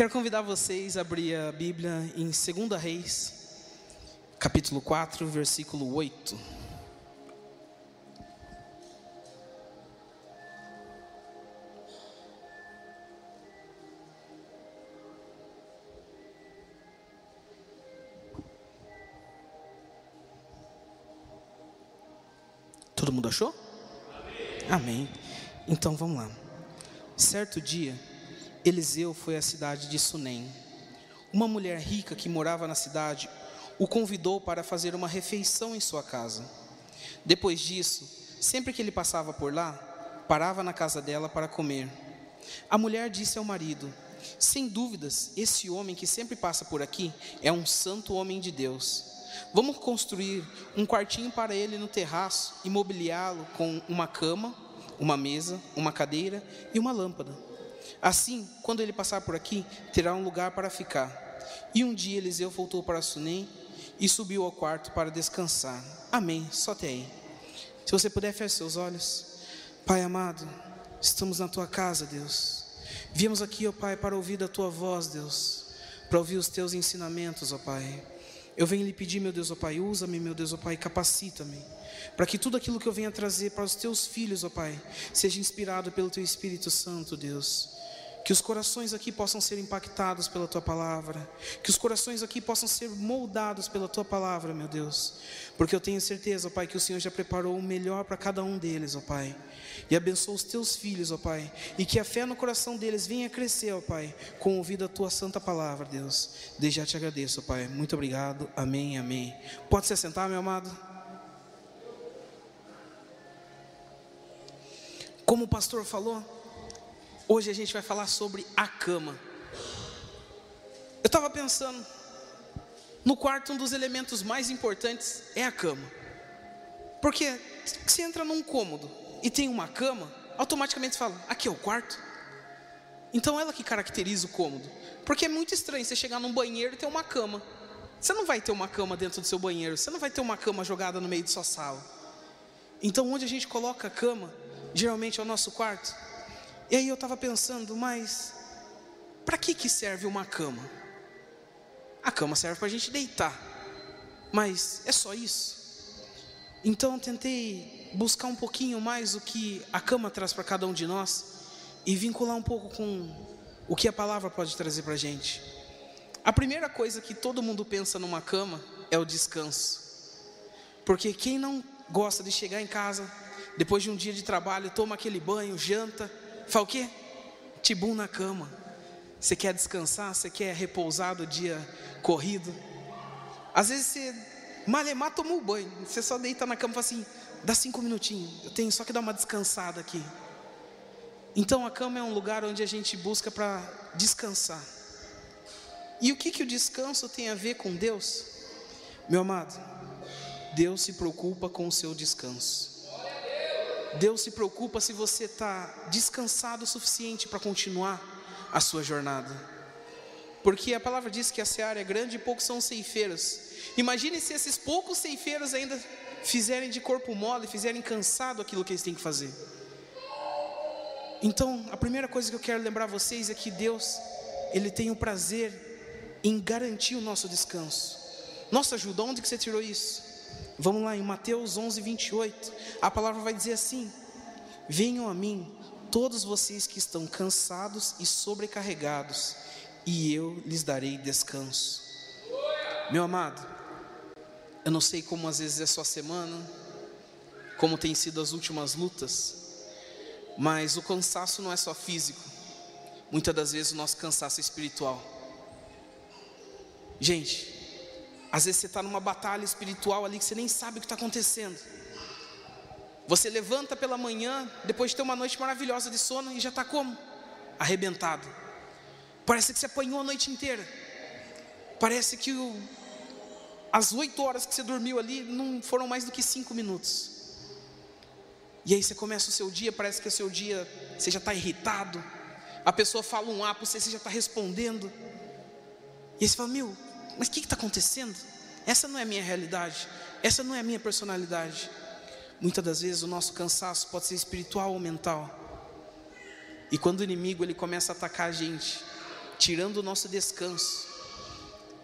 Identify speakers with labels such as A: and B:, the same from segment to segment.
A: Quero convidar vocês a abrir a Bíblia em 2 Reis, capítulo 4, versículo 8. Todo mundo achou? Amém. Amém. Então vamos lá. Certo dia, Eliseu foi à cidade de Sunem. Uma mulher rica que morava na cidade o convidou para fazer uma refeição em sua casa. Depois disso, sempre que ele passava por lá, parava na casa dela para comer. A mulher disse ao marido: Sem dúvidas, esse homem que sempre passa por aqui é um santo homem de Deus. Vamos construir um quartinho para ele no terraço e mobiliá-lo com uma cama, uma mesa, uma cadeira e uma lâmpada. Assim, quando ele passar por aqui, terá um lugar para ficar. E um dia Eliseu voltou para Sunem e subiu ao quarto para descansar. Amém. Só até aí. Se você puder, feche seus olhos. Pai amado, estamos na tua casa, Deus. Viemos aqui, ó Pai, para ouvir da tua voz, Deus. Para ouvir os teus ensinamentos, ó Pai. Eu venho lhe pedir, meu Deus, ó Pai, usa-me, meu Deus, ó Pai, capacita-me. Para que tudo aquilo que eu venha trazer para os teus filhos, ó Pai, seja inspirado pelo teu Espírito Santo, Deus. Que os corações aqui possam ser impactados pela tua palavra. Que os corações aqui possam ser moldados pela tua palavra, meu Deus. Porque eu tenho certeza, ó Pai, que o Senhor já preparou o melhor para cada um deles, ó Pai. E abençoa os teus filhos, ó Pai. E que a fé no coração deles venha crescer, ó Pai, com ouvido da tua santa palavra, Deus. Desde já te agradeço, ó Pai. Muito obrigado. Amém, amém. Pode se assentar, meu amado. Como o pastor falou, Hoje a gente vai falar sobre a cama. Eu estava pensando, no quarto, um dos elementos mais importantes é a cama. Porque se entra num cômodo e tem uma cama, automaticamente você fala: aqui é o quarto. Então ela que caracteriza o cômodo. Porque é muito estranho você chegar num banheiro e ter uma cama. Você não vai ter uma cama dentro do seu banheiro, você não vai ter uma cama jogada no meio da sua sala. Então onde a gente coloca a cama, geralmente é o nosso quarto. E aí eu estava pensando, mas para que, que serve uma cama? A cama serve para a gente deitar, mas é só isso. Então tentei buscar um pouquinho mais o que a cama traz para cada um de nós e vincular um pouco com o que a palavra pode trazer para a gente. A primeira coisa que todo mundo pensa numa cama é o descanso, porque quem não gosta de chegar em casa depois de um dia de trabalho, toma aquele banho, janta Fala o quê? Tibum na cama. Você quer descansar? Você quer repousar do dia corrido? Às vezes você malemar tomou banho. Você só deita na cama e fala assim: dá cinco minutinhos. Eu tenho só que dar uma descansada aqui. Então a cama é um lugar onde a gente busca para descansar. E o que, que o descanso tem a ver com Deus? Meu amado, Deus se preocupa com o seu descanso. Deus se preocupa se você está descansado o suficiente para continuar a sua jornada. Porque a palavra diz que a seara é grande e poucos são ceifeiros. Imagine se esses poucos ceifeiros ainda fizerem de corpo mole, fizerem cansado aquilo que eles têm que fazer. Então, a primeira coisa que eu quero lembrar vocês é que Deus, Ele tem o prazer em garantir o nosso descanso. Nossa ajuda, onde que você tirou isso? Vamos lá, em Mateus 11, 28, a palavra vai dizer assim: Venham a mim, todos vocês que estão cansados e sobrecarregados, e eu lhes darei descanso. Meu amado, eu não sei como às vezes é sua semana, como tem sido as últimas lutas, mas o cansaço não é só físico, muitas das vezes o nosso cansaço é espiritual. Gente, às vezes você está numa batalha espiritual ali que você nem sabe o que está acontecendo. Você levanta pela manhã, depois de ter uma noite maravilhosa de sono, e já está como? Arrebentado. Parece que você apanhou a noite inteira. Parece que o, as oito horas que você dormiu ali não foram mais do que cinco minutos. E aí você começa o seu dia, parece que o seu dia você já está irritado. A pessoa fala um A, você, você já está respondendo. E aí você fala, meu, mas o que está acontecendo? Essa não é a minha realidade, essa não é a minha personalidade. Muitas das vezes o nosso cansaço pode ser espiritual ou mental. E quando o inimigo ele começa a atacar a gente, tirando o nosso descanso,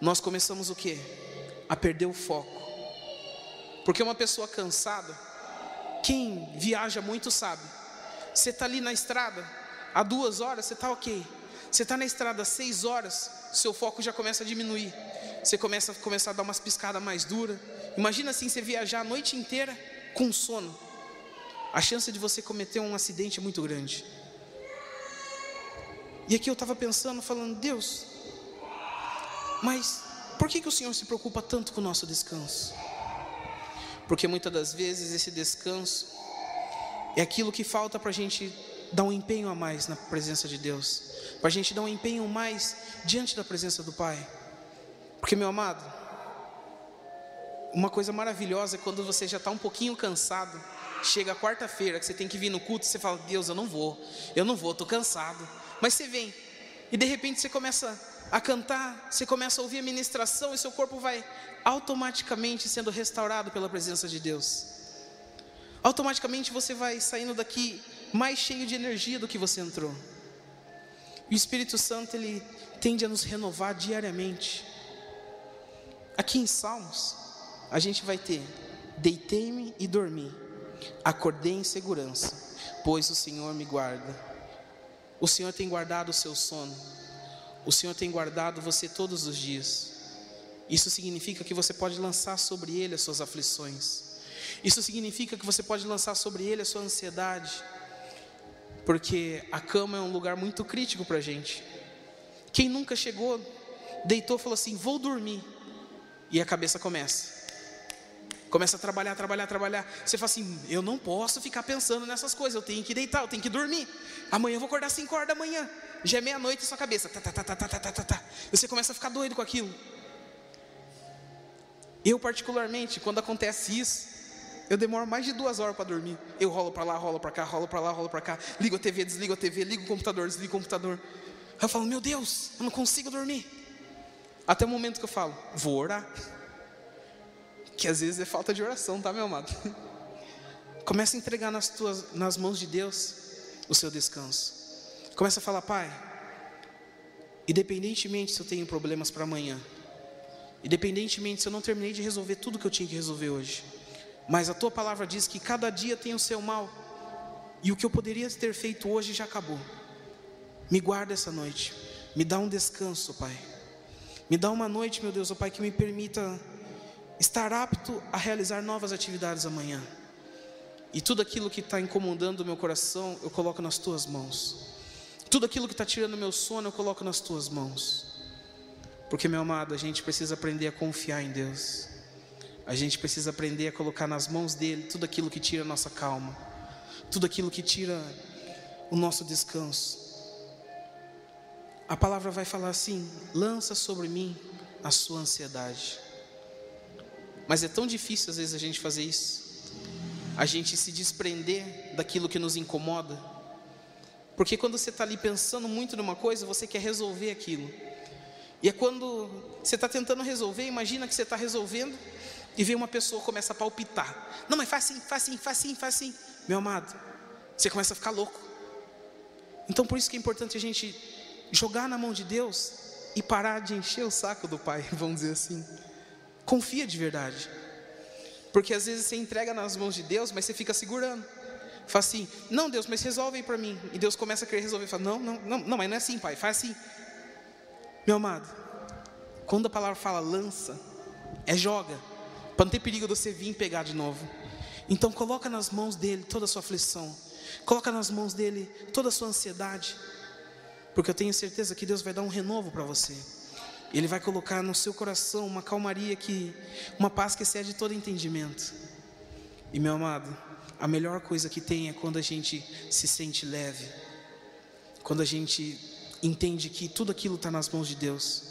A: nós começamos o que? A perder o foco. Porque uma pessoa cansada, quem viaja muito sabe, você está ali na estrada, há duas horas, você está ok. Você está na estrada seis horas, seu foco já começa a diminuir. Você começa, começa a dar umas piscadas mais duras. Imagina assim, você viajar a noite inteira com sono. A chance de você cometer um acidente é muito grande. E aqui eu estava pensando, falando, Deus, mas por que, que o Senhor se preocupa tanto com o nosso descanso? Porque muitas das vezes esse descanso é aquilo que falta para a gente dar um empenho a mais na presença de Deus, para a gente dar um empenho mais diante da presença do Pai. Porque, meu amado, uma coisa maravilhosa é quando você já está um pouquinho cansado, chega quarta-feira que você tem que vir no culto, você fala: Deus, eu não vou, eu não vou, estou cansado. Mas você vem, e de repente você começa a cantar, você começa a ouvir a ministração e seu corpo vai automaticamente sendo restaurado pela presença de Deus. Automaticamente você vai saindo daqui mais cheio de energia do que você entrou. E o Espírito Santo ele tende a nos renovar diariamente. Aqui em Salmos, a gente vai ter: deitei-me e dormi, acordei em segurança, pois o Senhor me guarda. O Senhor tem guardado o seu sono. O Senhor tem guardado você todos os dias. Isso significa que você pode lançar sobre Ele as suas aflições. Isso significa que você pode lançar sobre Ele a sua ansiedade. Porque a cama é um lugar muito crítico para a gente. Quem nunca chegou, deitou falou assim: Vou dormir. E a cabeça começa. Começa a trabalhar, trabalhar, trabalhar. Você fala assim: eu não posso ficar pensando nessas coisas, eu tenho que deitar, eu tenho que dormir. Amanhã eu vou acordar 5 horas da manhã. Já é meia-noite e sua cabeça. Tá, tá, tá, tá, tá, tá, tá, tá. E você começa a ficar doido com aquilo. Eu, particularmente, quando acontece isso, eu demoro mais de duas horas para dormir. Eu rolo para lá, rolo para cá, rolo para lá, rolo para cá. Ligo a TV, desligo a TV, ligo o computador, desligo o computador. Eu falo, meu Deus, eu não consigo dormir. Até o momento que eu falo, vou orar. Que às vezes é falta de oração, tá, meu amado? Começa a entregar nas, tuas, nas mãos de Deus o seu descanso. Começa a falar, Pai, independentemente se eu tenho problemas para amanhã, independentemente se eu não terminei de resolver tudo que eu tinha que resolver hoje, mas a tua palavra diz que cada dia tem o seu mal, e o que eu poderia ter feito hoje já acabou. Me guarda essa noite, me dá um descanso, Pai. Me dá uma noite, meu Deus, oh Pai, que me permita estar apto a realizar novas atividades amanhã. E tudo aquilo que está incomodando o meu coração, eu coloco nas tuas mãos. Tudo aquilo que está tirando o meu sono, eu coloco nas tuas mãos. Porque, meu amado, a gente precisa aprender a confiar em Deus. A gente precisa aprender a colocar nas mãos dele tudo aquilo que tira a nossa calma, tudo aquilo que tira o nosso descanso. A palavra vai falar assim: lança sobre mim a sua ansiedade. Mas é tão difícil às vezes a gente fazer isso, a gente se desprender daquilo que nos incomoda, porque quando você está ali pensando muito numa coisa, você quer resolver aquilo, e é quando você está tentando resolver, imagina que você está resolvendo e vem uma pessoa começa a palpitar: não, mas faz assim, faz assim, faz assim, faz assim, meu amado, você começa a ficar louco. Então por isso que é importante a gente jogar na mão de Deus e parar de encher o saco do Pai, vamos dizer assim. Confia de verdade. Porque às vezes você entrega nas mãos de Deus, mas você fica segurando. Fala assim, não Deus, mas resolve aí para mim. E Deus começa a querer resolver. Fala, não, não, não, não, mas não é assim, pai, faz assim. Meu amado, quando a palavra fala lança, é joga, para não ter perigo de você vir pegar de novo. Então coloca nas mãos dele toda a sua aflição, coloca nas mãos dele toda a sua ansiedade, porque eu tenho certeza que Deus vai dar um renovo para você. Ele vai colocar no seu coração uma calmaria que, uma paz que excede todo entendimento. E meu amado, a melhor coisa que tem é quando a gente se sente leve, quando a gente entende que tudo aquilo está nas mãos de Deus.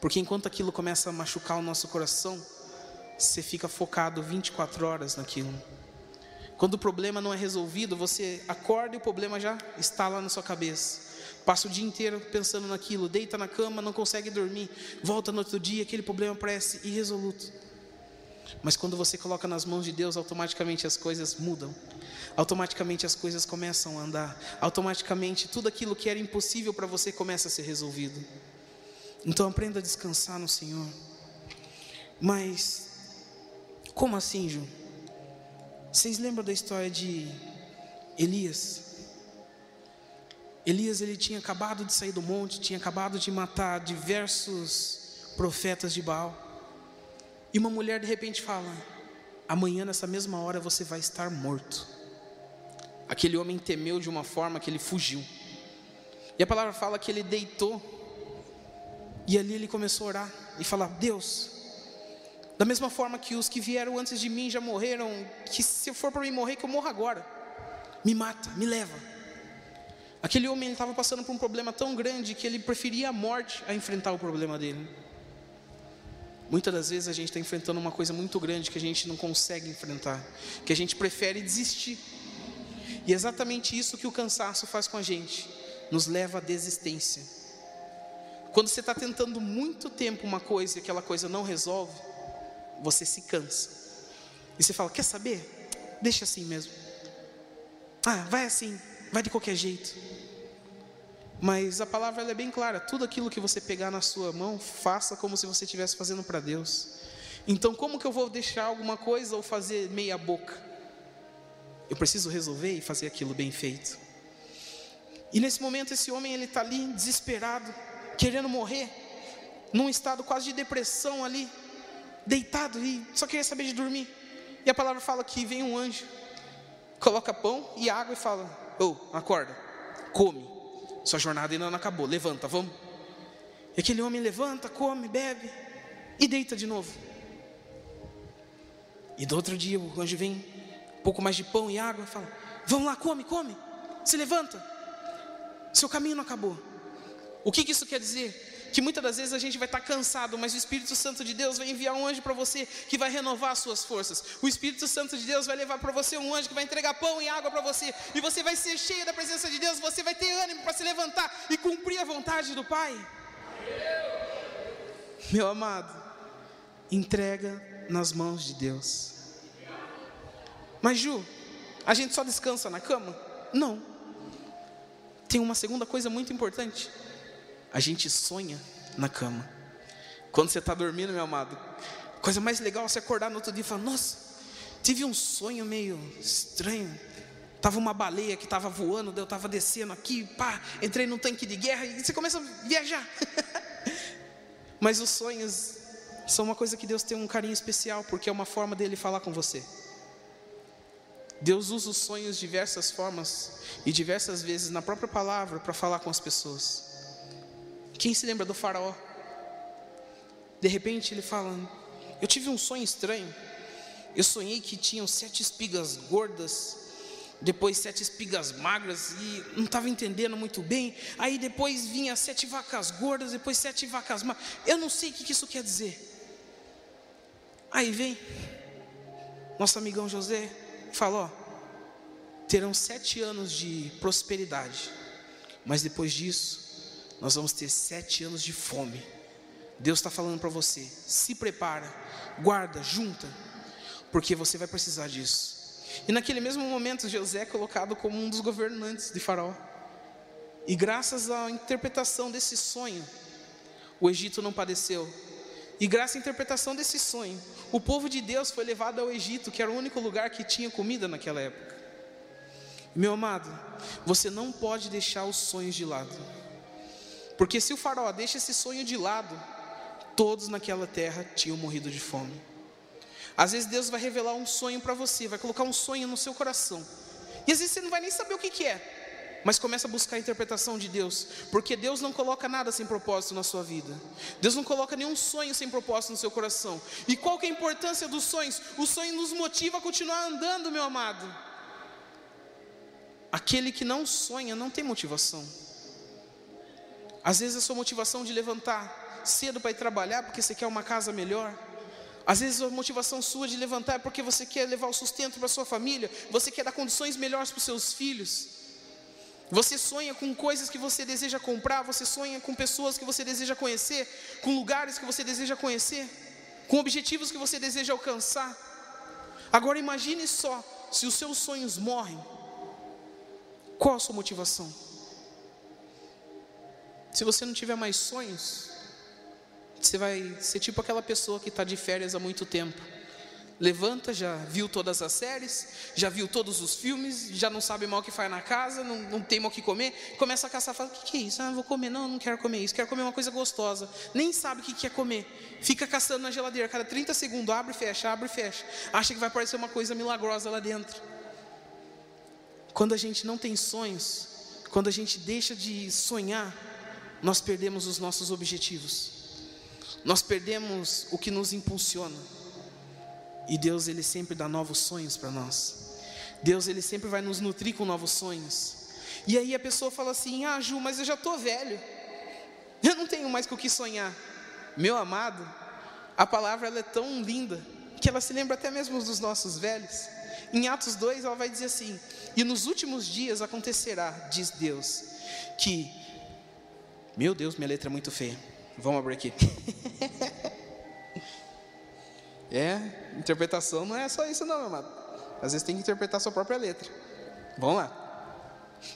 A: Porque enquanto aquilo começa a machucar o nosso coração, você fica focado 24 horas naquilo. Quando o problema não é resolvido, você acorda e o problema já está lá na sua cabeça. Passa o dia inteiro pensando naquilo, deita na cama, não consegue dormir, volta no outro dia, aquele problema parece irresoluto. Mas quando você coloca nas mãos de Deus, automaticamente as coisas mudam. Automaticamente as coisas começam a andar. Automaticamente tudo aquilo que era impossível para você começa a ser resolvido. Então aprenda a descansar no Senhor. Mas, como assim, Ju? Vocês lembram da história de Elias? Elias ele tinha acabado de sair do monte, tinha acabado de matar diversos profetas de Baal. E uma mulher de repente fala: Amanhã, nessa mesma hora, você vai estar morto. Aquele homem temeu de uma forma que ele fugiu. E a palavra fala que ele deitou. E ali ele começou a orar e falar: Deus, da mesma forma que os que vieram antes de mim já morreram, que se for para mim morrer, que eu morra agora. Me mata, me leva. Aquele homem estava passando por um problema tão grande que ele preferia a morte a enfrentar o problema dele. Muitas das vezes a gente está enfrentando uma coisa muito grande que a gente não consegue enfrentar, que a gente prefere desistir. E é exatamente isso que o cansaço faz com a gente, nos leva à desistência. Quando você está tentando muito tempo uma coisa e aquela coisa não resolve, você se cansa. E você fala: Quer saber? Deixa assim mesmo. Ah, vai assim, vai de qualquer jeito. Mas a palavra é bem clara: tudo aquilo que você pegar na sua mão, faça como se você estivesse fazendo para Deus. Então, como que eu vou deixar alguma coisa ou fazer meia boca? Eu preciso resolver e fazer aquilo bem feito. E nesse momento, esse homem ele está ali desesperado, querendo morrer, num estado quase de depressão ali, deitado e só queria saber de dormir. E a palavra fala que vem um anjo, coloca pão e água e fala: Ô, oh, acorda, come. Sua jornada ainda não acabou. Levanta, vamos. E aquele homem levanta, come, bebe e deita de novo. E do outro dia o anjo vem, um pouco mais de pão e água, e fala: Vamos lá, come, come. Se levanta. Seu caminho não acabou. O que, que isso quer dizer? Que muitas das vezes a gente vai estar cansado, mas o Espírito Santo de Deus vai enviar um anjo para você que vai renovar as suas forças. O Espírito Santo de Deus vai levar para você um anjo que vai entregar pão e água para você, e você vai ser cheio da presença de Deus, você vai ter ânimo para se levantar e cumprir a vontade do Pai. Meu amado, entrega nas mãos de Deus. Mas Ju, a gente só descansa na cama? Não. Tem uma segunda coisa muito importante a gente sonha na cama. Quando você está dormindo, meu amado, coisa mais legal é você acordar no outro dia e falar: Nossa, tive um sonho meio estranho. Tava uma baleia que estava voando, eu estava descendo aqui, pá, entrei num tanque de guerra e você começa a viajar. Mas os sonhos são uma coisa que Deus tem um carinho especial, porque é uma forma dele falar com você. Deus usa os sonhos de diversas formas e diversas vezes na própria palavra para falar com as pessoas. Quem se lembra do faraó? De repente ele fala: Eu tive um sonho estranho. Eu sonhei que tinham sete espigas gordas, depois sete espigas magras, e não estava entendendo muito bem. Aí depois vinha sete vacas gordas, depois sete vacas magras. Eu não sei o que isso quer dizer. Aí vem nosso amigão José e fala: Ó, terão sete anos de prosperidade, mas depois disso nós vamos ter sete anos de fome. Deus está falando para você: se prepara, guarda, junta, porque você vai precisar disso. E naquele mesmo momento, José é colocado como um dos governantes de Faraó. E graças à interpretação desse sonho, o Egito não padeceu. E graças à interpretação desse sonho, o povo de Deus foi levado ao Egito, que era o único lugar que tinha comida naquela época. Meu amado, você não pode deixar os sonhos de lado. Porque se o faraó deixa esse sonho de lado, todos naquela terra tinham morrido de fome. Às vezes Deus vai revelar um sonho para você, vai colocar um sonho no seu coração. E às vezes você não vai nem saber o que, que é. Mas começa a buscar a interpretação de Deus, porque Deus não coloca nada sem propósito na sua vida. Deus não coloca nenhum sonho sem propósito no seu coração. E qual que é a importância dos sonhos? O sonho nos motiva a continuar andando, meu amado. Aquele que não sonha não tem motivação. Às vezes a sua motivação de levantar cedo para ir trabalhar porque você quer uma casa melhor. Às vezes a motivação sua de levantar é porque você quer levar o sustento para sua família, você quer dar condições melhores para os seus filhos. Você sonha com coisas que você deseja comprar, você sonha com pessoas que você deseja conhecer, com lugares que você deseja conhecer, com objetivos que você deseja alcançar. Agora imagine só, se os seus sonhos morrem, qual a sua motivação? Se você não tiver mais sonhos, Você vai ser tipo aquela pessoa que está de férias há muito tempo. Levanta, já viu todas as séries, já viu todos os filmes, já não sabe mal o que faz na casa, não, não tem mal o que comer, começa a caçar, fala, o que, que é isso? Ah, vou comer, não, não quero comer isso, quero comer uma coisa gostosa, nem sabe o que quer comer, fica caçando na geladeira, cada 30 segundos, abre e fecha, abre e fecha, acha que vai aparecer uma coisa milagrosa lá dentro. Quando a gente não tem sonhos, quando a gente deixa de sonhar, nós perdemos os nossos objetivos, nós perdemos o que nos impulsiona. E Deus, Ele sempre dá novos sonhos para nós. Deus, Ele sempre vai nos nutrir com novos sonhos. E aí a pessoa fala assim: Ah, Ju, mas eu já estou velho, eu não tenho mais com o que sonhar. Meu amado, a palavra ela é tão linda que ela se lembra até mesmo dos nossos velhos. Em Atos 2, ela vai dizer assim: E nos últimos dias acontecerá, diz Deus, que. Meu Deus, minha letra é muito feia. Vamos abrir aqui. É, interpretação não é só isso não, meu amado. Às vezes tem que interpretar sua própria letra. Vamos lá.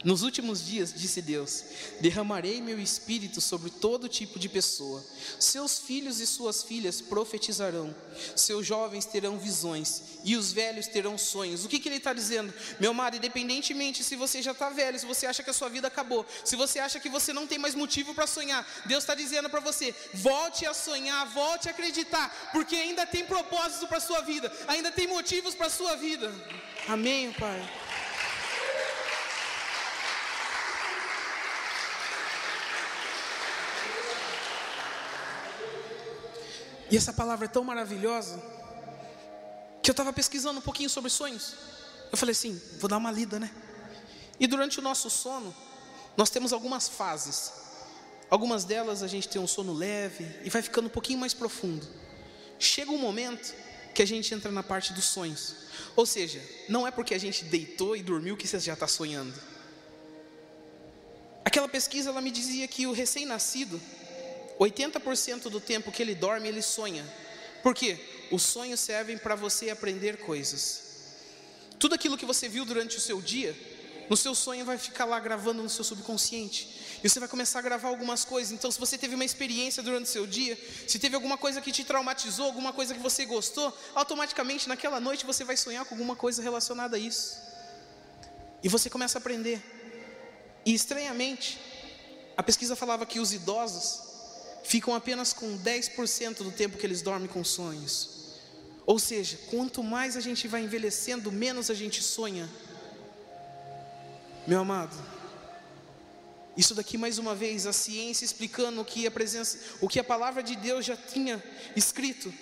A: Nos últimos dias, disse Deus, derramarei meu espírito sobre todo tipo de pessoa. Seus filhos e suas filhas profetizarão, seus jovens terão visões e os velhos terão sonhos. O que, que ele está dizendo? Meu amado, independentemente se você já está velho, se você acha que a sua vida acabou, se você acha que você não tem mais motivo para sonhar, Deus está dizendo para você: volte a sonhar, volte a acreditar, porque ainda tem propósito para a sua vida, ainda tem motivos para a sua vida. Amém, Pai. E essa palavra é tão maravilhosa que eu estava pesquisando um pouquinho sobre sonhos. Eu falei assim, vou dar uma lida, né? E durante o nosso sono, nós temos algumas fases. Algumas delas a gente tem um sono leve e vai ficando um pouquinho mais profundo. Chega um momento que a gente entra na parte dos sonhos. Ou seja, não é porque a gente deitou e dormiu que você já está sonhando. Aquela pesquisa ela me dizia que o recém-nascido 80% do tempo que ele dorme, ele sonha. Por quê? Os sonhos servem para você aprender coisas. Tudo aquilo que você viu durante o seu dia, no seu sonho vai ficar lá gravando no seu subconsciente. E você vai começar a gravar algumas coisas. Então, se você teve uma experiência durante o seu dia, se teve alguma coisa que te traumatizou, alguma coisa que você gostou, automaticamente naquela noite você vai sonhar com alguma coisa relacionada a isso. E você começa a aprender. E estranhamente, a pesquisa falava que os idosos, ficam apenas com 10% do tempo que eles dormem com sonhos. Ou seja, quanto mais a gente vai envelhecendo, menos a gente sonha. Meu amado, isso daqui mais uma vez, a ciência explicando o que a presença, o que a palavra de Deus já tinha escrito.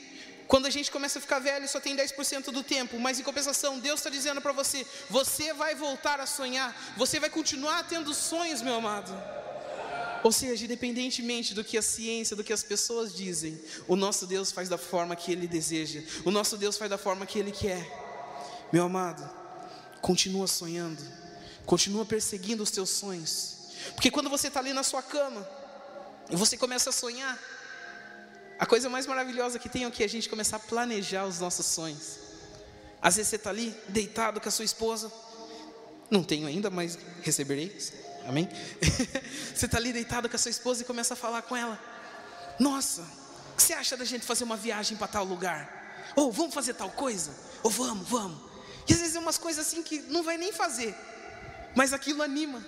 A: Quando a gente começa a ficar velho, só tem 10% do tempo, mas em compensação, Deus está dizendo para você: você vai voltar a sonhar, você vai continuar tendo sonhos, meu amado. Ou seja, independentemente do que a ciência, do que as pessoas dizem, o nosso Deus faz da forma que Ele deseja, o nosso Deus faz da forma que Ele quer. Meu amado, continua sonhando, continua perseguindo os teus sonhos, porque quando você está ali na sua cama e você começa a sonhar, a coisa mais maravilhosa que tem é que a gente começar a planejar os nossos sonhos. Às vezes você está ali deitado com a sua esposa, não tenho ainda, mas receberei. Amém? você está ali deitado com a sua esposa e começa a falar com ela. Nossa, o que você acha da gente fazer uma viagem para tal lugar? Ou vamos fazer tal coisa? Ou vamos, vamos. E às vezes é umas coisas assim que não vai nem fazer. Mas aquilo anima.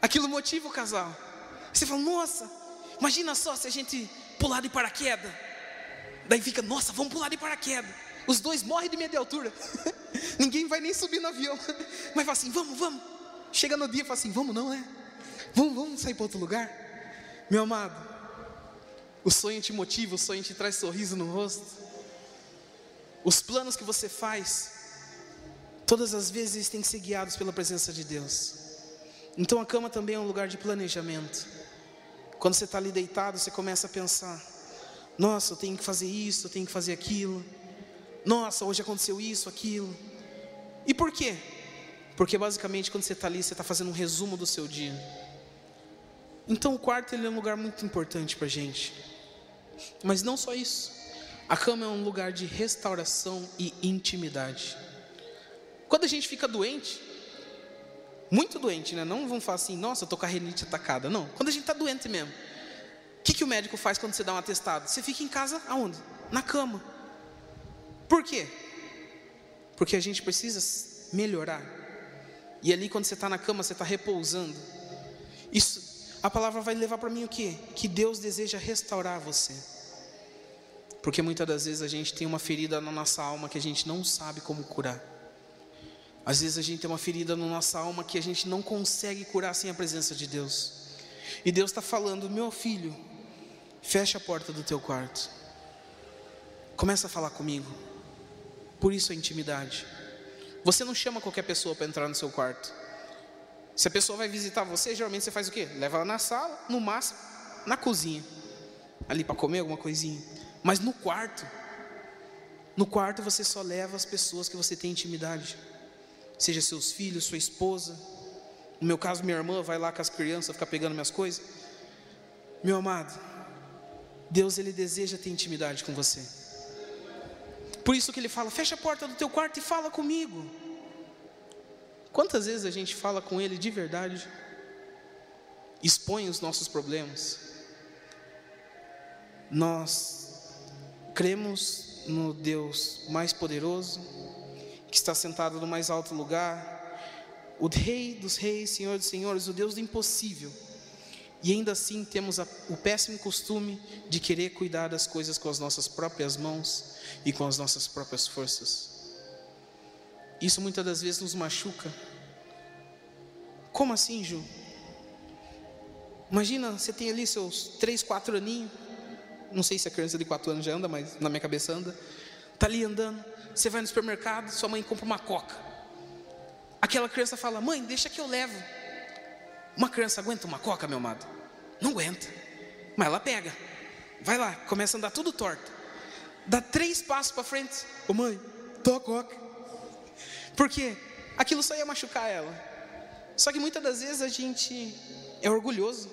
A: Aquilo motiva o casal. Você fala, nossa, imagina só se a gente pular de paraquedas. Daí fica, nossa, vamos pular de paraquedas. Os dois morrem de medo de altura. Ninguém vai nem subir no avião. Mas fala assim, vamos, vamos. Chega no dia e fala assim: vamos não, é? Vamos, vamos sair para outro lugar? Meu amado, o sonho te motiva, o sonho te traz sorriso no rosto. Os planos que você faz, todas as vezes têm que ser guiados pela presença de Deus. Então a cama também é um lugar de planejamento. Quando você está ali deitado, você começa a pensar: nossa, eu tenho que fazer isso, eu tenho que fazer aquilo. Nossa, hoje aconteceu isso, aquilo. E por quê? Porque basicamente quando você está ali, você está fazendo um resumo do seu dia. Então o quarto ele é um lugar muito importante para a gente. Mas não só isso. A cama é um lugar de restauração e intimidade. Quando a gente fica doente, muito doente, né? Não vamos falar assim, nossa, eu com a renite atacada. Não, quando a gente está doente mesmo. que, que o médico faz quando você dá um atestado? Você fica em casa aonde? Na cama. Por quê? Porque a gente precisa melhorar. E ali quando você está na cama, você está repousando. Isso, a palavra vai levar para mim o quê? Que Deus deseja restaurar você. Porque muitas das vezes a gente tem uma ferida na nossa alma que a gente não sabe como curar. Às vezes a gente tem uma ferida na nossa alma que a gente não consegue curar sem a presença de Deus. E Deus está falando, meu filho, fecha a porta do teu quarto. Começa a falar comigo. Por isso a intimidade. Você não chama qualquer pessoa para entrar no seu quarto. Se a pessoa vai visitar você, geralmente você faz o quê? Leva ela na sala, no máximo, na cozinha. Ali para comer alguma coisinha. Mas no quarto, no quarto você só leva as pessoas que você tem intimidade. Seja seus filhos, sua esposa. No meu caso, minha irmã vai lá com as crianças, ficar pegando minhas coisas. Meu amado, Deus ele deseja ter intimidade com você. Por isso que ele fala: fecha a porta do teu quarto e fala comigo. Quantas vezes a gente fala com ele de verdade? Expõe os nossos problemas. Nós cremos no Deus mais poderoso, que está sentado no mais alto lugar, o Rei dos Reis, Senhor dos Senhores, o Deus do impossível. E ainda assim temos a, o péssimo costume de querer cuidar das coisas com as nossas próprias mãos e com as nossas próprias forças. Isso muitas das vezes nos machuca. Como assim, Ju? Imagina, você tem ali seus três, quatro aninhos. Não sei se a criança de quatro anos já anda, mas na minha cabeça anda. Está ali andando. Você vai no supermercado, sua mãe compra uma coca. Aquela criança fala: Mãe, deixa que eu levo. Uma criança aguenta uma coca, meu amado? Não aguenta. Mas ela pega. Vai lá, começa a andar tudo torto. Dá três passos para frente. Ô mãe, tô a coca. Por quê? Aquilo só ia machucar ela. Só que muitas das vezes a gente é orgulhoso.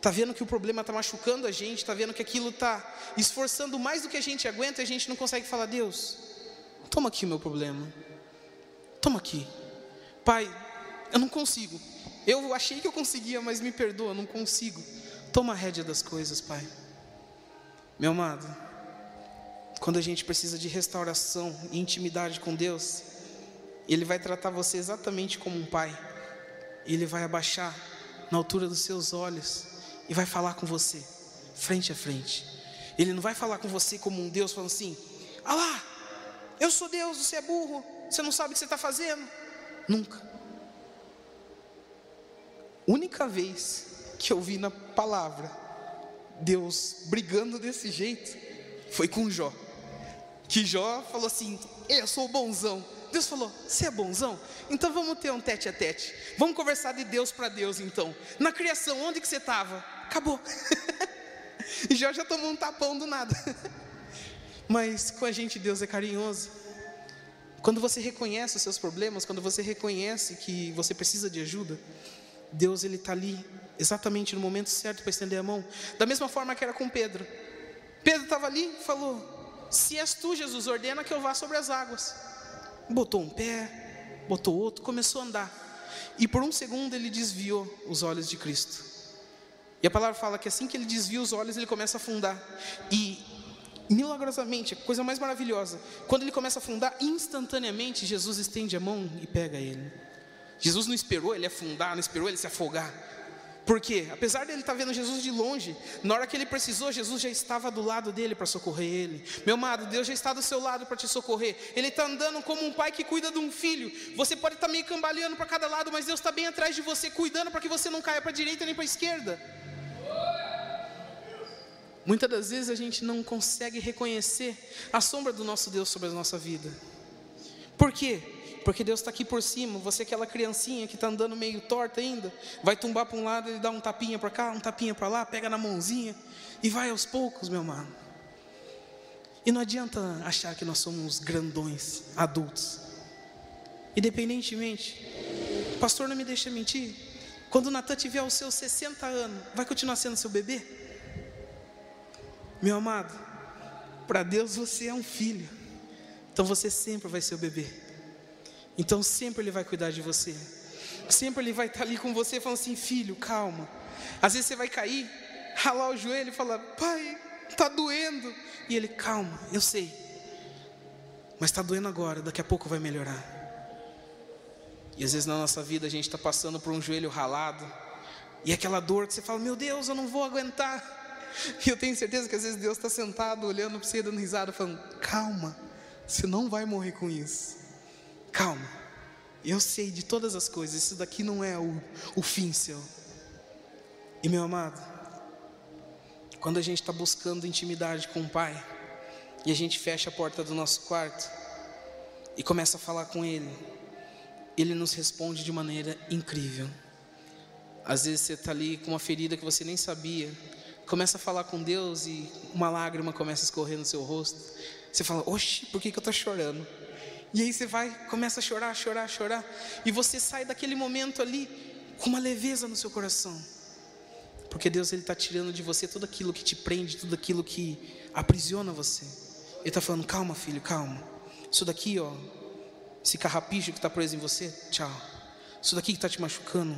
A: Tá vendo que o problema está machucando a gente, tá vendo que aquilo está esforçando mais do que a gente aguenta e a gente não consegue falar, Deus, toma aqui o meu problema. Toma aqui. Pai, eu não consigo. Eu achei que eu conseguia, mas me perdoa, não consigo. Toma a rédea das coisas, Pai. Meu amado, quando a gente precisa de restauração e intimidade com Deus, Ele vai tratar você exatamente como um pai. Ele vai abaixar na altura dos seus olhos e vai falar com você, frente a frente. Ele não vai falar com você como um Deus, falando assim: Ah lá, eu sou Deus, você é burro, você não sabe o que você está fazendo. Nunca única vez que eu vi na palavra Deus brigando desse jeito foi com Jó. Que Jó falou assim: Eu sou bonzão. Deus falou: Você é bonzão? Então vamos ter um tete a tete. Vamos conversar de Deus para Deus então. Na criação, onde que você estava? Acabou. e Jó já tomou um tapão do nada. Mas com a gente Deus é carinhoso. Quando você reconhece os seus problemas, quando você reconhece que você precisa de ajuda, Deus ele está ali exatamente no momento certo para estender a mão. Da mesma forma que era com Pedro. Pedro estava ali falou: Se és tu, Jesus, ordena que eu vá sobre as águas. Botou um pé, botou outro, começou a andar. E por um segundo ele desviou os olhos de Cristo. E a palavra fala que assim que ele desvia os olhos, ele começa a afundar. E milagrosamente, a coisa mais maravilhosa, quando ele começa a afundar, instantaneamente Jesus estende a mão e pega ele. Jesus não esperou ele afundar, não esperou ele se afogar. Porque, apesar dele estar vendo Jesus de longe, na hora que ele precisou, Jesus já estava do lado dele para socorrer ele. Meu amado, Deus já está do seu lado para te socorrer. Ele está andando como um pai que cuida de um filho. Você pode estar meio cambaleando para cada lado, mas Deus está bem atrás de você, cuidando para que você não caia para a direita nem para a esquerda. Muitas das vezes a gente não consegue reconhecer a sombra do nosso Deus sobre a nossa vida. Por quê? Porque Deus está aqui por cima. Você, é aquela criancinha que está andando meio torta ainda, vai tumbar para um lado e dá um tapinha para cá, um tapinha para lá, pega na mãozinha e vai aos poucos, meu mano. E não adianta achar que nós somos grandões, adultos. Independentemente, pastor, não me deixa mentir. Quando o Natan tiver os seus 60 anos, vai continuar sendo seu bebê? Meu amado, para Deus você é um filho. Então você sempre vai ser o bebê. Então sempre Ele vai cuidar de você. Sempre Ele vai estar ali com você falando assim: filho, calma. Às vezes você vai cair, ralar o joelho e falar: Pai, está doendo. E ele: Calma, eu sei. Mas está doendo agora, daqui a pouco vai melhorar. E às vezes na nossa vida a gente está passando por um joelho ralado. E aquela dor que você fala: Meu Deus, eu não vou aguentar. E eu tenho certeza que às vezes Deus está sentado olhando para você, dando risada, falando: Calma, você não vai morrer com isso. Calma, eu sei de todas as coisas, isso daqui não é o, o fim seu. E meu amado, quando a gente está buscando intimidade com o Pai, e a gente fecha a porta do nosso quarto, e começa a falar com Ele, Ele nos responde de maneira incrível. Às vezes você está ali com uma ferida que você nem sabia, começa a falar com Deus e uma lágrima começa a escorrer no seu rosto. Você fala, oxe, por que, que eu estou chorando? E aí você vai, começa a chorar, chorar, chorar, e você sai daquele momento ali com uma leveza no seu coração, porque Deus está tirando de você tudo aquilo que te prende, tudo aquilo que aprisiona você. Ele está falando, calma, filho, calma. Isso daqui, ó, esse carrapicho que está preso em você, tchau. Isso daqui que está te machucando,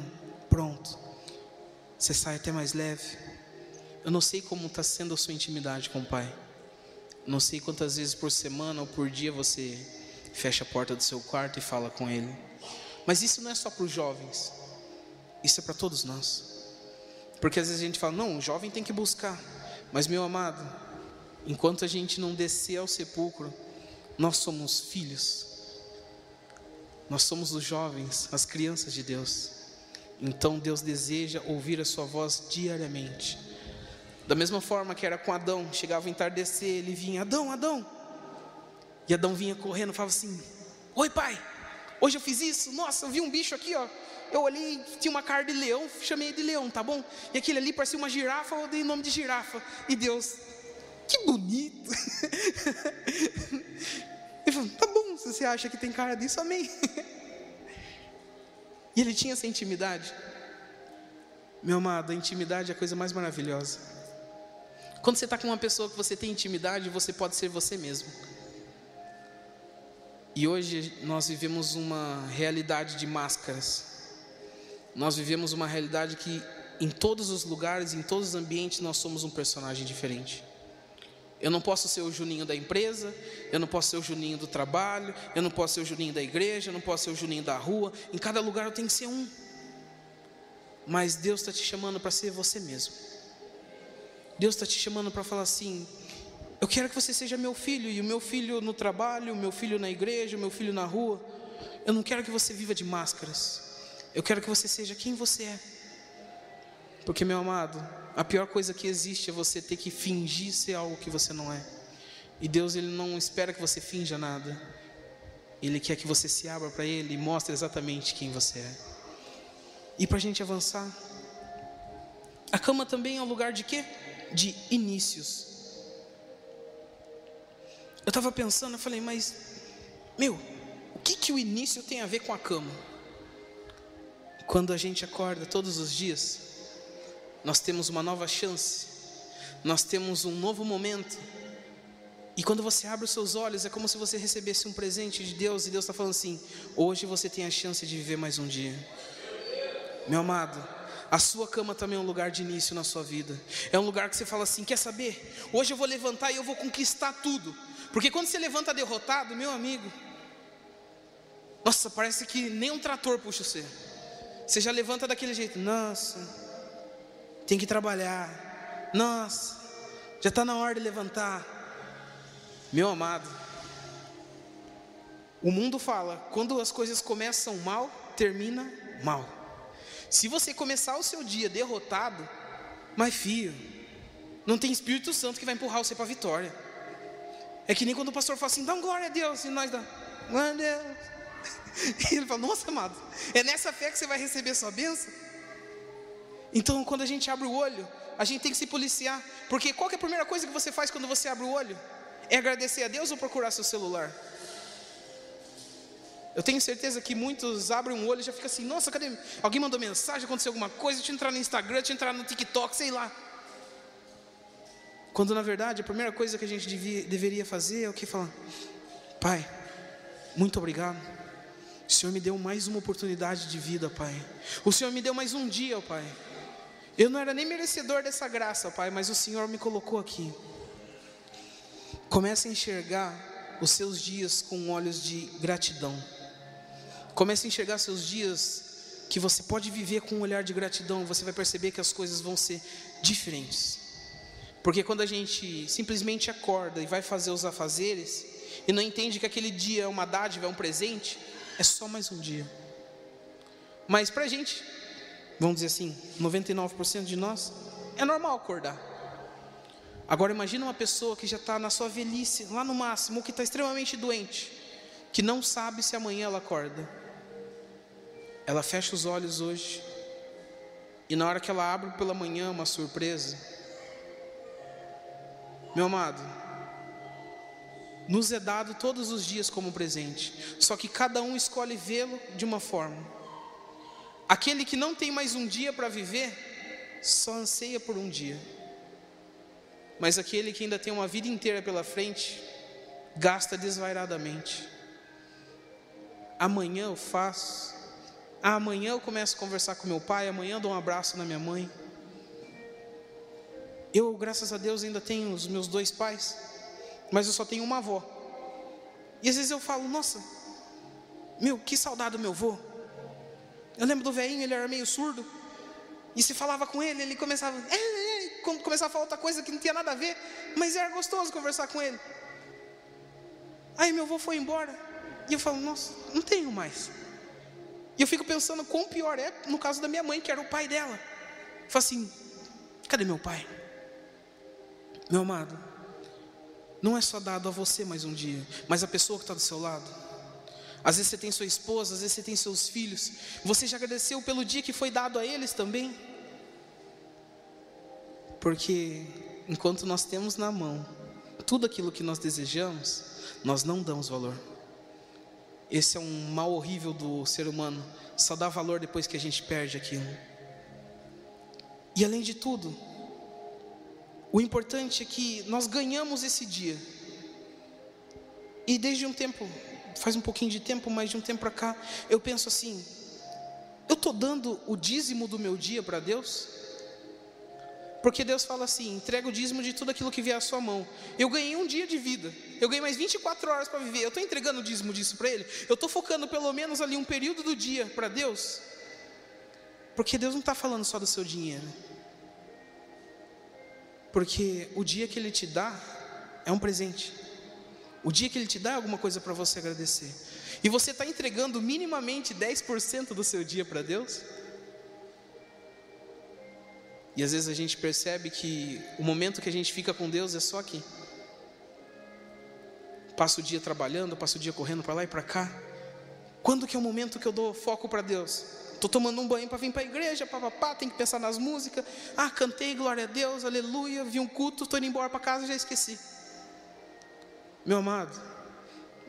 A: pronto. Você sai até mais leve. Eu não sei como está sendo a sua intimidade com o Pai. Não sei quantas vezes por semana ou por dia você fecha a porta do seu quarto e fala com Ele. Mas isso não é só para os jovens, isso é para todos nós. Porque às vezes a gente fala, não, o jovem tem que buscar. Mas meu amado, enquanto a gente não descer ao sepulcro, nós somos filhos. Nós somos os jovens, as crianças de Deus. Então Deus deseja ouvir a sua voz diariamente. Da mesma forma que era com Adão, chegava o entardecer, ele vinha, Adão, Adão. E Adão vinha correndo, falava assim: Oi, pai, hoje eu fiz isso. Nossa, eu vi um bicho aqui, ó. Eu olhei, tinha uma cara de leão, chamei de leão, tá bom? E aquele ali parecia uma girafa, eu dei nome de girafa. E Deus, que bonito. Ele falou: Tá bom, se você acha que tem cara disso, amém. E ele tinha essa intimidade. Meu amado, a intimidade é a coisa mais maravilhosa. Quando você está com uma pessoa que você tem intimidade, você pode ser você mesmo. E hoje nós vivemos uma realidade de máscaras. Nós vivemos uma realidade que em todos os lugares, em todos os ambientes, nós somos um personagem diferente. Eu não posso ser o Juninho da empresa, eu não posso ser o Juninho do trabalho, eu não posso ser o Juninho da igreja, eu não posso ser o Juninho da rua. Em cada lugar eu tenho que ser um. Mas Deus está te chamando para ser você mesmo. Deus está te chamando para falar assim: eu quero que você seja meu filho, e o meu filho no trabalho, o meu filho na igreja, o meu filho na rua. Eu não quero que você viva de máscaras. Eu quero que você seja quem você é. Porque, meu amado, a pior coisa que existe é você ter que fingir ser algo que você não é. E Deus, Ele não espera que você finja nada. Ele quer que você se abra para Ele e mostre exatamente quem você é. E para a gente avançar, a cama também é um lugar de quê? De inícios. Eu estava pensando, eu falei, mas, meu, o que, que o início tem a ver com a cama? Quando a gente acorda todos os dias, nós temos uma nova chance, nós temos um novo momento. E quando você abre os seus olhos, é como se você recebesse um presente de Deus, e Deus está falando assim: hoje você tem a chance de viver mais um dia. Meu amado, a sua cama também é um lugar de início na sua vida. É um lugar que você fala assim: quer saber? Hoje eu vou levantar e eu vou conquistar tudo. Porque quando você levanta derrotado, meu amigo, nossa, parece que nem um trator puxa você. Você já levanta daquele jeito, nossa, tem que trabalhar, nossa, já está na hora de levantar. Meu amado, o mundo fala, quando as coisas começam mal, termina mal. Se você começar o seu dia derrotado, mas filho, não tem Espírito Santo que vai empurrar você para a vitória. É que nem quando o pastor fala assim, dá glória a Deus, e nós dá, glória a Deus. E ele fala, nossa amado, é nessa fé que você vai receber a sua bênção? Então, quando a gente abre o olho, a gente tem que se policiar, porque qual é a primeira coisa que você faz quando você abre o olho? É agradecer a Deus ou procurar seu celular? Eu tenho certeza que muitos abrem um olho e já fica assim, nossa, cadê? Alguém mandou mensagem, aconteceu alguma coisa, deixa eu entrar no Instagram, deixa eu entrar no TikTok, sei lá. Quando na verdade a primeira coisa que a gente devia, deveria fazer é o que falar: Pai, muito obrigado. O Senhor me deu mais uma oportunidade de vida, Pai. O Senhor me deu mais um dia, Pai. Eu não era nem merecedor dessa graça, Pai, mas o Senhor me colocou aqui. Comece a enxergar os seus dias com olhos de gratidão. Comece a enxergar seus dias que você pode viver com um olhar de gratidão, você vai perceber que as coisas vão ser diferentes. Porque quando a gente simplesmente acorda e vai fazer os afazeres, e não entende que aquele dia é uma dádiva, é um presente, é só mais um dia. Mas para a gente, vamos dizer assim, 99% de nós, é normal acordar. Agora imagine uma pessoa que já está na sua velhice, lá no máximo, que está extremamente doente, que não sabe se amanhã ela acorda ela fecha os olhos hoje, e na hora que ela abre pela manhã, uma surpresa. Meu amado, nos é dado todos os dias como presente, só que cada um escolhe vê-lo de uma forma. Aquele que não tem mais um dia para viver, só anseia por um dia. Mas aquele que ainda tem uma vida inteira pela frente, gasta desvairadamente. Amanhã eu faço, amanhã eu começo a conversar com meu pai, amanhã eu dou um abraço na minha mãe. Eu, graças a Deus, ainda tenho os meus dois pais, mas eu só tenho uma avó. E às vezes eu falo, nossa, meu, que saudade do meu avô. Eu lembro do velhinho, ele era meio surdo. E se falava com ele, ele começava, é, é, é", começava a falar outra coisa que não tinha nada a ver, mas era gostoso conversar com ele. Aí meu avô foi embora. E eu falo, nossa, não tenho mais. E eu fico pensando quão pior é no caso da minha mãe, que era o pai dela. Fala assim: cadê meu pai? Meu amado, não é só dado a você mais um dia, mas a pessoa que está do seu lado. Às vezes você tem sua esposa, às vezes você tem seus filhos. Você já agradeceu pelo dia que foi dado a eles também? Porque enquanto nós temos na mão tudo aquilo que nós desejamos, nós não damos valor. Esse é um mal horrível do ser humano. Só dá valor depois que a gente perde aquilo. E além de tudo, o importante é que nós ganhamos esse dia. E desde um tempo, faz um pouquinho de tempo, mas de um tempo para cá, eu penso assim: eu estou dando o dízimo do meu dia para Deus? Porque Deus fala assim: entrega o dízimo de tudo aquilo que vier à sua mão. Eu ganhei um dia de vida, eu ganhei mais 24 horas para viver. Eu estou entregando o dízimo disso para Ele? Eu estou focando pelo menos ali um período do dia para Deus? Porque Deus não está falando só do seu dinheiro. Porque o dia que Ele te dá é um presente. O dia que Ele te dá é alguma coisa para você agradecer. E você está entregando minimamente 10% do seu dia para Deus? E às vezes a gente percebe que o momento que a gente fica com Deus é só aqui. Passa o dia trabalhando, passa o dia correndo para lá e para cá. Quando que é o momento que eu dou foco para Deus? Estou tomando um banho para vir para a igreja, papapá, tem que pensar nas músicas. Ah, cantei, glória a Deus, aleluia, vi um culto, estou indo embora para casa, já esqueci. Meu amado,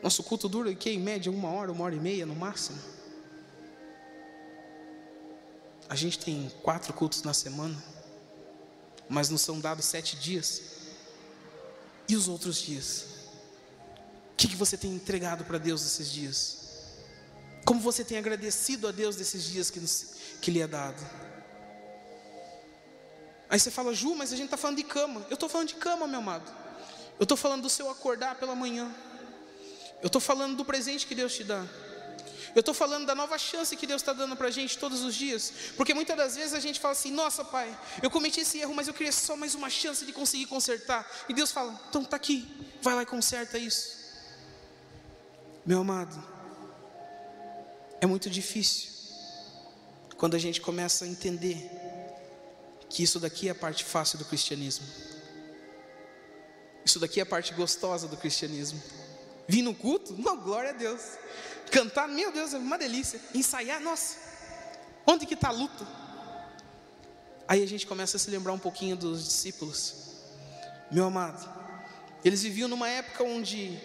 A: nosso culto dura que em média uma hora, uma hora e meia no máximo. A gente tem quatro cultos na semana mas não são dados sete dias. E os outros dias? O que, que você tem entregado para Deus nesses dias? Como você tem agradecido a Deus desses dias que, que lhe é dado? Aí você fala, Ju, mas a gente está falando de cama. Eu estou falando de cama, meu amado. Eu estou falando do seu acordar pela manhã. Eu estou falando do presente que Deus te dá. Eu estou falando da nova chance que Deus está dando para a gente todos os dias. Porque muitas das vezes a gente fala assim: Nossa, pai, eu cometi esse erro, mas eu queria só mais uma chance de conseguir consertar. E Deus fala: Então está aqui, vai lá e conserta isso. Meu amado, é muito difícil quando a gente começa a entender que isso daqui é a parte fácil do cristianismo. Isso daqui é a parte gostosa do cristianismo. Vim no culto? Não, glória a Deus. Cantar, meu Deus, é uma delícia. Ensaiar, nossa, onde que está a luta? Aí a gente começa a se lembrar um pouquinho dos discípulos. Meu amado, eles viviam numa época onde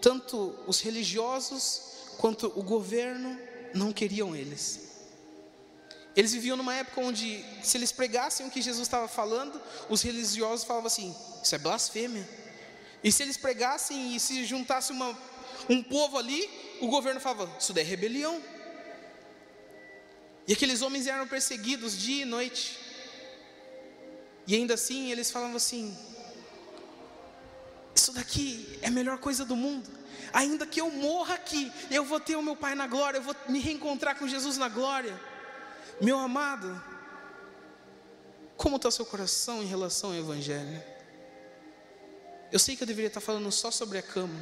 A: tanto os religiosos quanto o governo não queriam eles. Eles viviam numa época onde, se eles pregassem o que Jesus estava falando, os religiosos falavam assim: Isso é blasfêmia. E se eles pregassem e se juntasse uma, um povo ali, o governo falava: Isso daí é rebelião. E aqueles homens eram perseguidos dia e noite. E ainda assim eles falavam assim: Isso daqui é a melhor coisa do mundo. Ainda que eu morra aqui, eu vou ter o meu Pai na glória, eu vou me reencontrar com Jesus na glória. Meu amado, como está seu coração em relação ao Evangelho? Eu sei que eu deveria estar falando só sobre a cama,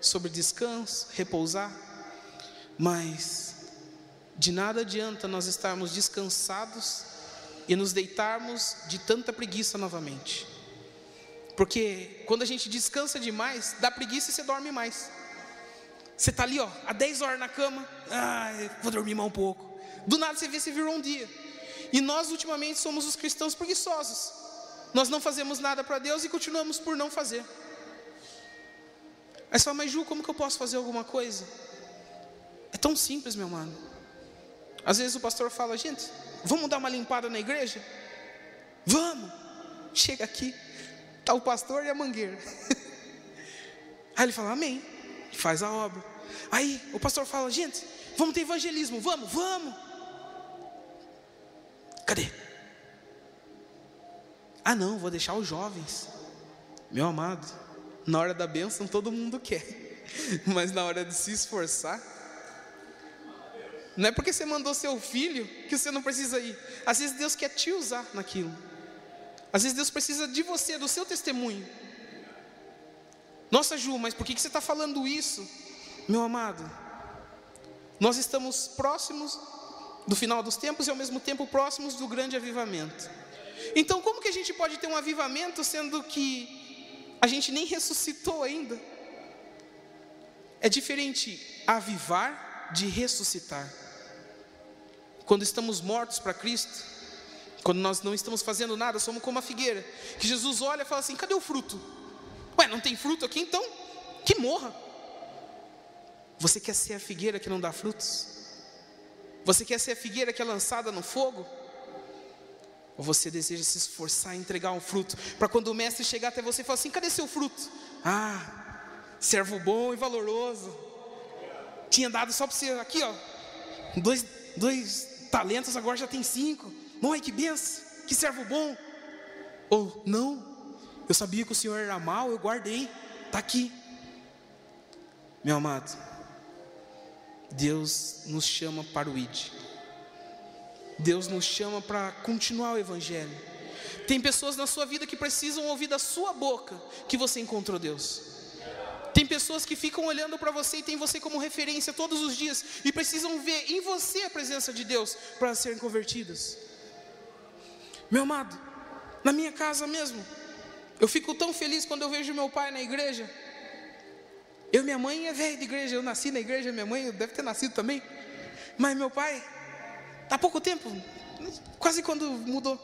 A: sobre descanso, repousar, mas de nada adianta nós estarmos descansados e nos deitarmos de tanta preguiça novamente. Porque quando a gente descansa demais, dá preguiça e você dorme mais. Você está ali, ó, há 10 horas na cama, ah, vou dormir mais um pouco. Do nada você vê, se virou um dia. E nós ultimamente somos os cristãos preguiçosos. Nós não fazemos nada para Deus e continuamos por não fazer. Aí você fala, mas Ju, como que eu posso fazer alguma coisa? É tão simples, meu mano. Às vezes o pastor fala, gente, vamos dar uma limpada na igreja? Vamos! Chega aqui, está o pastor e a mangueira. Aí ele fala, amém. Faz a obra. Aí o pastor fala, gente, vamos ter evangelismo, vamos, vamos. Cadê? Ah, não, vou deixar os jovens. Meu amado, na hora da bênção todo mundo quer, mas na hora de se esforçar, não é porque você mandou seu filho que você não precisa ir. Às vezes Deus quer te usar naquilo. Às vezes Deus precisa de você, do seu testemunho. Nossa, Ju, mas por que você está falando isso? Meu amado, nós estamos próximos do final dos tempos e ao mesmo tempo próximos do grande avivamento. Então, como que a gente pode ter um avivamento sendo que a gente nem ressuscitou ainda? É diferente avivar de ressuscitar. Quando estamos mortos para Cristo, quando nós não estamos fazendo nada, somos como a figueira, que Jesus olha e fala assim: cadê o fruto? Ué, não tem fruto aqui então? Que morra. Você quer ser a figueira que não dá frutos? Você quer ser a figueira que é lançada no fogo? Ou você deseja se esforçar e entregar um fruto, para quando o mestre chegar até você e falar assim: cadê seu fruto? Ah, servo bom e valoroso. Tinha dado só para você, aqui ó, dois, dois talentos, agora já tem cinco. Mãe, que benção, que servo bom. Ou não, eu sabia que o Senhor era mau, eu guardei, está aqui. Meu amado, Deus nos chama para o ID. Deus nos chama para continuar o Evangelho. Tem pessoas na sua vida que precisam ouvir da sua boca que você encontrou Deus. Tem pessoas que ficam olhando para você e tem você como referência todos os dias e precisam ver em você a presença de Deus para serem convertidas. Meu amado, na minha casa mesmo, eu fico tão feliz quando eu vejo meu pai na igreja. Eu, minha mãe é velha de igreja, eu nasci na igreja, minha mãe deve ter nascido também. Mas meu pai, há pouco tempo, quase quando mudou.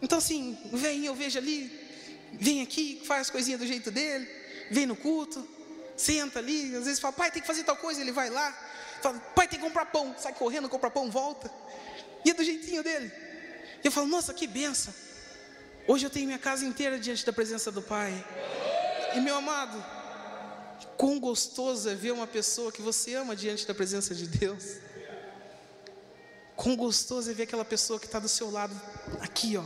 A: Então assim, vem, eu vejo ali, vem aqui, faz as coisinhas do jeito dele vem no culto, senta ali, às vezes fala, pai, tem que fazer tal coisa, ele vai lá, fala, pai, tem que comprar pão, sai correndo, compra pão, volta. E é do jeitinho dele. Eu falo, nossa, que benção. Hoje eu tenho minha casa inteira diante da presença do Pai. E meu amado, quão gostoso é ver uma pessoa que você ama diante da presença de Deus. Quão gostoso é ver aquela pessoa que está do seu lado, aqui, ó,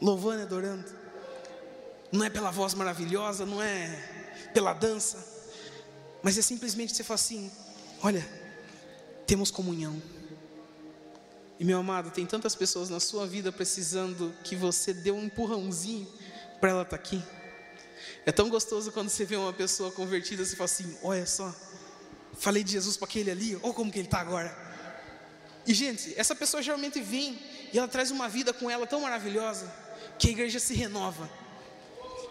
A: louvando e adorando. Não é pela voz maravilhosa, não é pela dança, mas é simplesmente você falar assim: olha, temos comunhão. E meu amado, tem tantas pessoas na sua vida precisando que você dê um empurrãozinho para ela estar tá aqui. É tão gostoso quando você vê uma pessoa convertida, você fala assim: olha só, falei de Jesus para aquele ali, olha como que ele está agora. E gente, essa pessoa geralmente vem e ela traz uma vida com ela tão maravilhosa que a igreja se renova.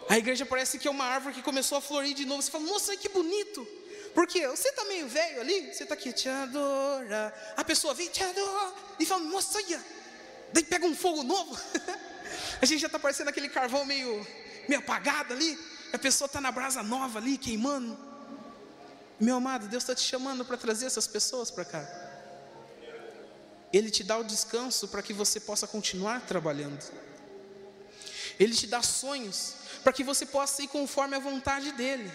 A: A igreja parece que é uma árvore que começou a florir de novo. Você fala, nossa, que bonito. Porque você está meio velho ali, você está aqui, te adora. A pessoa vem, te adora. E fala, nossa, olha. Daí pega um fogo novo. a gente já está parecendo aquele carvão meio, meio apagado ali. A pessoa está na brasa nova ali, queimando. Meu amado, Deus está te chamando para trazer essas pessoas para cá. Ele te dá o descanso para que você possa continuar trabalhando. Ele te dá sonhos para que você possa ir conforme a vontade dEle.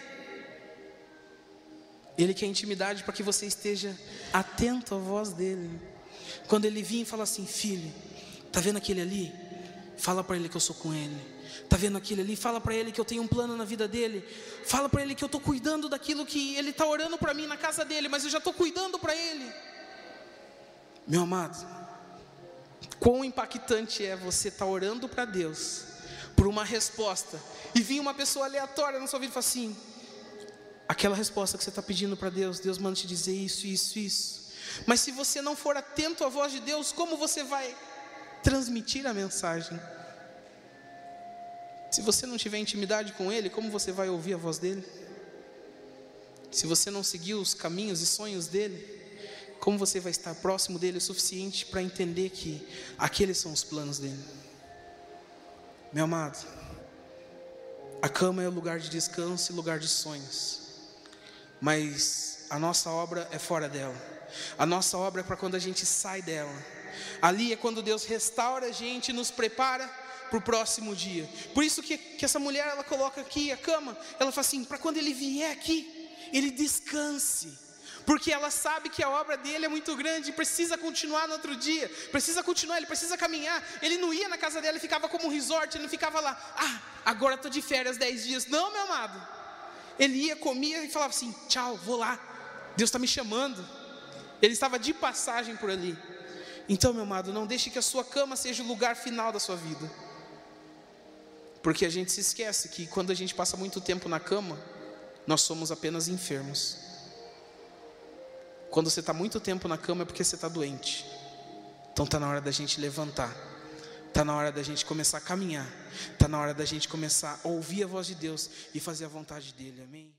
A: Ele quer intimidade para que você esteja atento à voz dEle. Quando Ele vir e fala assim, filho, tá vendo aquele ali? Fala para ele que eu sou com ele. Tá vendo aquilo ali? Fala para ele que eu tenho um plano na vida dele. Fala para ele que eu estou cuidando daquilo que ele está orando para mim na casa dele, mas eu já estou cuidando para ele. Meu amado, quão impactante é você estar tá orando para Deus por uma resposta e vir uma pessoa aleatória na sua vida e falar assim: aquela resposta que você está pedindo para Deus, Deus manda te dizer isso, isso, isso. Mas se você não for atento à voz de Deus, como você vai transmitir a mensagem? Se você não tiver intimidade com Ele, como você vai ouvir a voz dele? Se você não seguir os caminhos e sonhos dele, como você vai estar próximo dele o suficiente para entender que aqueles são os planos dele? Meu amado, a cama é o lugar de descanso e lugar de sonhos, mas a nossa obra é fora dela. A nossa obra é para quando a gente sai dela. Ali é quando Deus restaura a gente e nos prepara para o próximo dia. Por isso que, que essa mulher ela coloca aqui a cama, ela fala assim: para quando ele vier aqui, ele descanse. Porque ela sabe que a obra dele é muito grande, precisa continuar no outro dia, precisa continuar, ele precisa caminhar. Ele não ia na casa dela e ficava como um resort, ele não ficava lá, ah, agora estou de férias dez dias. Não, meu amado. Ele ia, comia e falava assim: tchau, vou lá, Deus está me chamando. Ele estava de passagem por ali. Então, meu amado, não deixe que a sua cama seja o lugar final da sua vida. Porque a gente se esquece que quando a gente passa muito tempo na cama, nós somos apenas enfermos. Quando você está muito tempo na cama é porque você está doente. Então está na hora da gente levantar. Está na hora da gente começar a caminhar. Está na hora da gente começar a ouvir a voz de Deus e fazer a vontade dEle. Amém?